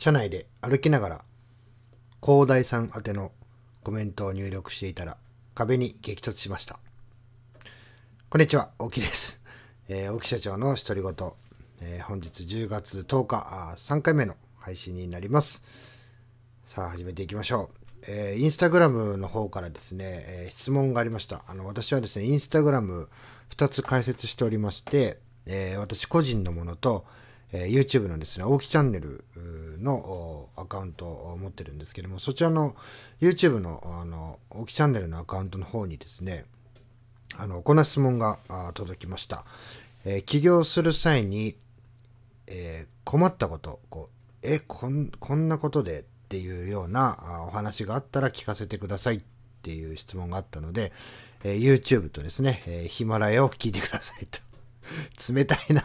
車内で歩きながら、広大さん宛てのコメントを入力していたら、壁に激突しました。こんにちは、大木です。えー、大木社長の独り言、えー、本日10月10日あ、3回目の配信になります。さあ、始めていきましょう。えー、インスタグラムの方からですね、えー、質問がありました。あの、私はですね、インスタグラム2つ解説しておりまして、えー、私個人のものと、え YouTube のですね、大木チャンネルのアカウントを持ってるんですけども、そちらの YouTube のあの大木チャンネルのアカウントの方にですね、あの、こんな質問が届きました。え起業する際に、え困ったこと、こうえこん、こんなことでっていうようなお話があったら聞かせてくださいっていう質問があったので、えー、YouTube とですね、えー、ヒマラヤを聞いてくださいと。冷たいな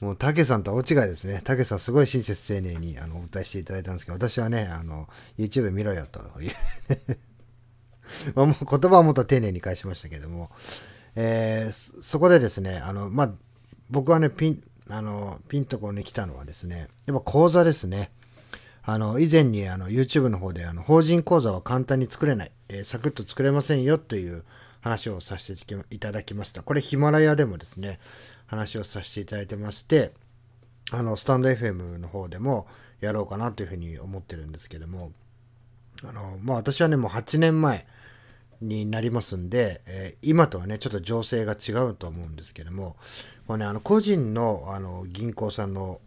もう、たけさんと大違いですね。たけさんすごい親切丁寧にあのお答えしていただいたんですけど、私はね、あの、YouTube 見ろよというあ、もう言葉はもっと丁寧に返しましたけども、えー、そこでですね、あの、まあ、僕はね、ピン、あの、ピンとこに来たのはですね、やっぱ講座ですね。あの、以前にあの YouTube の方であの法人講座は簡単に作れない、えー、サクッと作れませんよという話をさせていただきました。これヒマラヤでもですね、話をさせていただいてまして、あの、スタンド FM の方でもやろうかなというふうに思ってるんですけども、あの、まあ私はね、もう8年前になりますんで、えー、今とはね、ちょっと情勢が違うと思うんですけども、これね、あの、個人のあの銀行さんの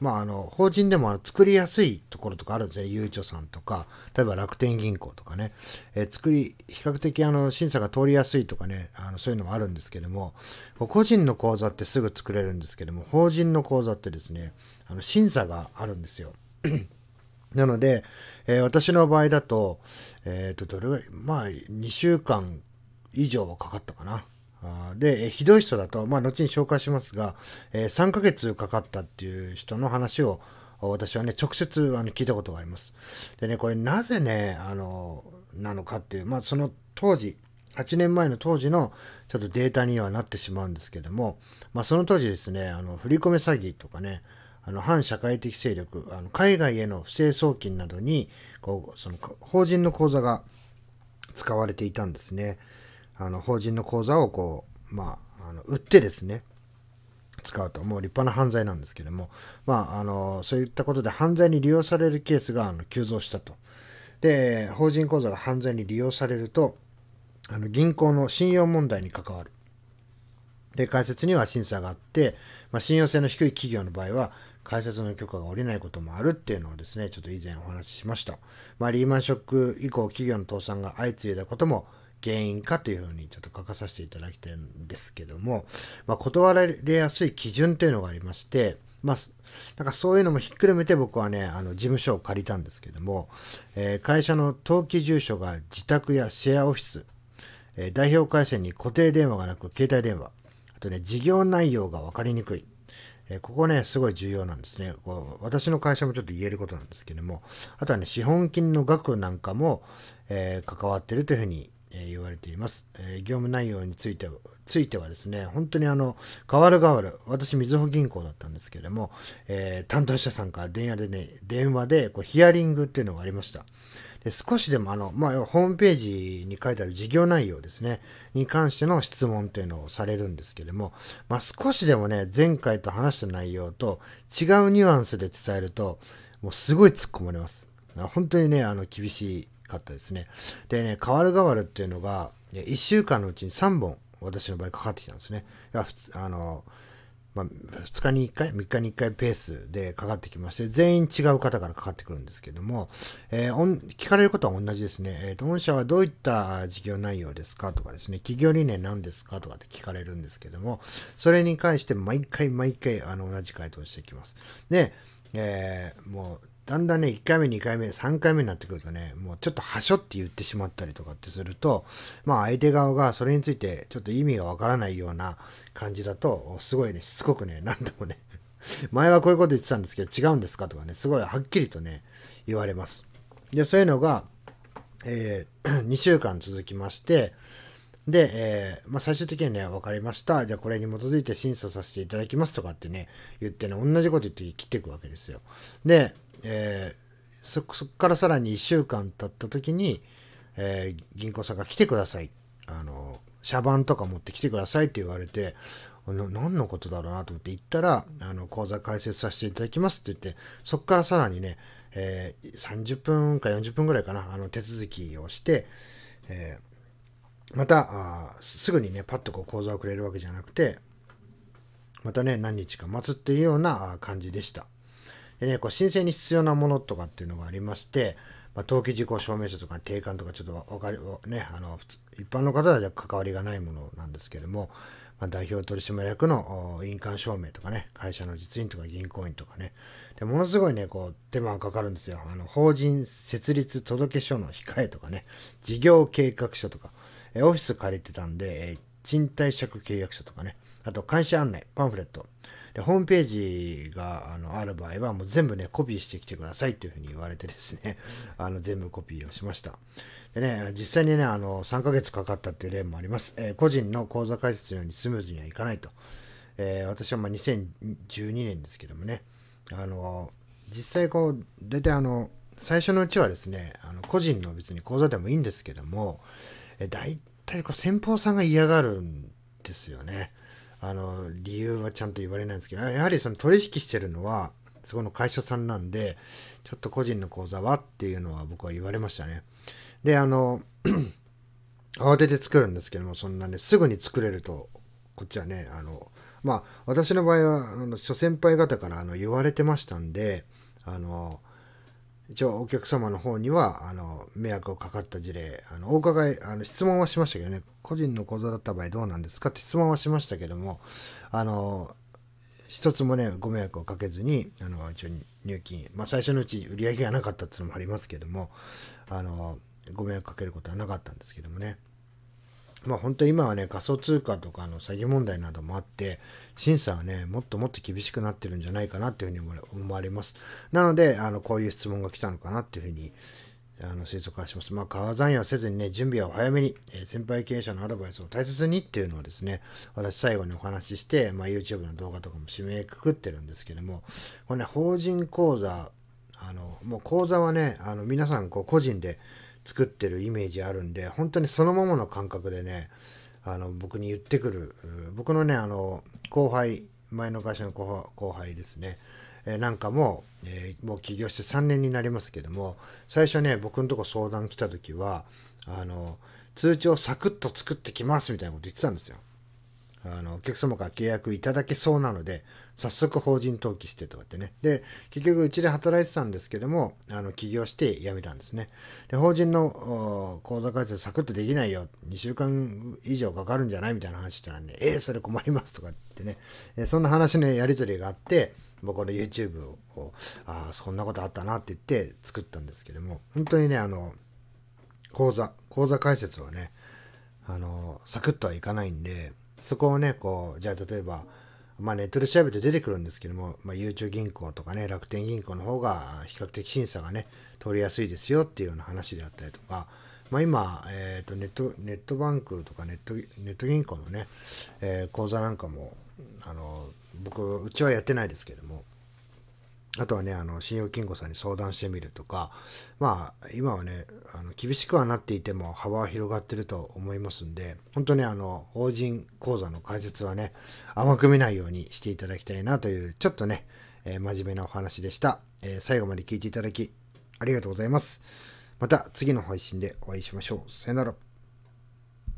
まあ、あの、法人でも作りやすいところとかあるんですね。ゆうちょさんとか、例えば楽天銀行とかね。え、作り、比較的あの、審査が通りやすいとかね、あの、そういうのもあるんですけども、個人の口座ってすぐ作れるんですけども、法人の口座ってですね、あの、審査があるんですよ。なので、えー、私の場合だと、えっ、ー、と、どれぐらい、まあ、2週間以上はかかったかな。で、ひどい人だと、まあ、後に紹介しますが、えー、3ヶ月かかったっていう人の話を、私はね、直接あの聞いたことがあります。でね、これなぜね、あの、なのかっていう、まあ、その当時、8年前の当時のちょっとデータにはなってしまうんですけども、まあ、その当時ですね、あの、振り込め詐欺とかね、あの、反社会的勢力、あの海外への不正送金などに、こう、その、法人の口座が使われていたんですね。あの法人の口座をこう、まあ、あの売ってですね、使うと、もう立派な犯罪なんですけども、まあ、あの、そういったことで犯罪に利用されるケースがあの急増したと。で、法人口座が犯罪に利用されると、あの銀行の信用問題に関わる。で、解説には審査があって、まあ、信用性の低い企業の場合は、解説の許可が下りないこともあるっていうのをですね、ちょっと以前お話ししました。まあ、リーマンショック以降、企業の倒産が相次いだことも原因かというふうにちょっと書かさせていただきたいんですけども、まあ、断られやすい基準というのがありまして、まあ、なんかそういうのもひっくるめて僕はね、あの事務所を借りたんですけども、えー、会社の登記住所が自宅やシェアオフィス、えー、代表回線に固定電話がなく携帯電話、あとね、事業内容が分かりにくい。え、ここね、すごい重要なんですねこう。私の会社もちょっと言えることなんですけども、あとはね、資本金の額なんかも、え関わってるというふうにえ言われています、え業務内容についてはついてはですね、本当にあの、変わる変わる、私、みずほ銀行だったんですけれども、えー、担当者さんから電話でね、電話でこうヒアリングっていうのがありました。で少しでもあの、まあ、ホームページに書いてある事業内容ですね、に関しての質問っていうのをされるんですけれども、まあ、少しでもね、前回と話した内容と違うニュアンスで伝えると、もうすごい突っ込まれます。本当にね、あの、厳しいかったですね。でね、変わる変わるっていうのが、1週間のうちに3本、私の場合かかってきたんですね。あの、まあ、2日に1回、3日に1回ペースでかかってきまして、全員違う方からかかってくるんですけども、えー、聞かれることは同じですね。えーと、御社はどういった事業内容ですかとかですね、企業理念何ですかとかって聞かれるんですけども、それに関して毎回毎回あの同じ回答してきます。で、えー、もうだんだんね、1回目、2回目、3回目になってくるとね、もうちょっとはしょって言ってしまったりとかってすると、まあ相手側がそれについてちょっと意味がわからないような感じだと、すごいね、しつこくね、何度もね、前はこういうこと言ってたんですけど違うんですかとかね、すごいはっきりとね、言われます。で、そういうのが、えー、2週間続きまして、で、えーまあ、最終的にはね、分かりました。じゃあこれに基づいて審査させていただきますとかってね、言ってね、同じこと言って切っていくわけですよ。で、えー、そこからさらに1週間経った時に、えー、銀行さんが来てください。あの、社番とか持ってきてくださいって言われて、何のことだろうなと思って行ったら、あの、講座開設させていただきますって言って、そこからさらにね、えー、30分か40分ぐらいかな、あの、手続きをして、えー、またあ、すぐにね、パッとこう講座をくれるわけじゃなくて、またね、何日か待つっていうような感じでした。でね、こう申請に必要なものとかっていうのがありまして、まあ、登記事項証明書とか定款とかちょっとわかり、ね、あの、一般の方では関わりがないものなんですけども、まあ、代表取締役の印鑑証明とかね、会社の実印とか銀行員とかね、でものすごいね、こう、手間がかかるんですよ。あの、法人設立届書の控えとかね、事業計画書とか、えオフィス借りてたんで、え賃貸借契約書とかね、あと会社案内、パンフレット、で、ホームページがあのある場合はもう全部ね、コピーしてきてくださいっていうふうに言われてですね、あの全部コピーをしました。でね、実際にね、あの、3ヶ月かかったっていう例もあります。えー、個人の口座開設のようにスムーズにはいかないと。えー、私はまあ2012年ですけどもね、あの、実際こう、大体あの、最初のうちはですね、あの個人の別に口座でもいいんですけども、え大体こう先方さんが嫌がるんですよね。あの、理由はちゃんと言われないんですけど、やはりその取引してるのは、そこの会社さんなんで、ちょっと個人の口座はっていうのは僕は言われましたね。で、あの、慌てて作るんですけども、そんなね、すぐに作れると、こっちはね、あの、まあ、私の場合は、あの諸先輩方からあの言われてましたんで、あの、一応お客様の方には、あの、迷惑をかかった事例、あの、お伺い、あの、質問はしましたけどね、個人の口座だった場合どうなんですか？って質問はしましたけども、あの、一つもね、ご迷惑をかけずに、あの、一応入金、まあ最初のうち売り上げがなかったっていうのもありますけども、あの、ご迷惑かけることはなかったんですけどもね。まあ本当今はね、仮想通貨とかの詐欺問題などもあって、審査はね、もっともっと厳しくなってるんじゃないかなっていうふうに思われます。なので、あの、こういう質問が来たのかなっていうふうに、あの、推測はします。まあ、川残用せずにね、準備は早めに、えー、先輩経営者のアドバイスを大切にっていうのをですね、私最後にお話しして、まあ、YouTube の動画とかも締めくくってるんですけども、これね、法人講座、あの、もう講座はね、あの、皆さんこう個人で、作ってるイメージあるんで、本当にそのままの感覚でね、あの、僕に言ってくる、僕のね、あの、後輩、前の会社の後輩ですね、えー、なんかも、えー、もう起業して3年になりますけども、最初ね、僕のとこ相談来た時は、あの、通知をサクッと作ってきますみたいなこと言ってたんですよ。あの、お客様から契約いただけそうなので、早速法人登記してとかってね。で、結局うちで働いてたんですけども、あの、起業して辞めたんですね。で、法人の口座開設サクッとできないよ。2週間以上かかるんじゃないみたいな話したらね、えー、それ困りますとかってね、えー、そんな話のやりとりがあって、僕の YouTube を、ああ、そんなことあったなって言って作ったんですけども、本当にね、あの、口座、口座開設はね、あの、サクッとはいかないんで、そこをね、こう、じゃあ例えば、まあネットで調べて出てくるんですけども、まあ、ゆうちょ銀行とかね、楽天銀行の方が比較的審査がね、通りやすいですよっていうような話であったりとか、まあ今、えっ、ー、とネット、ネットバンクとかネット、ネット銀行のね、えー、口座なんかも、あの、僕、うちはやってないですけども、あとはね、あの、信用金庫さんに相談してみるとか、まあ、今はね、あの厳しくはなっていても幅は広がってると思いますんで、本当にあの、法人口座の開設はね、甘く見ないようにしていただきたいなという、ちょっとね、えー、真面目なお話でした、えー、最後まで聞いていただき、ありがとうございます。また次の配信でお会いしましょう。さよなら。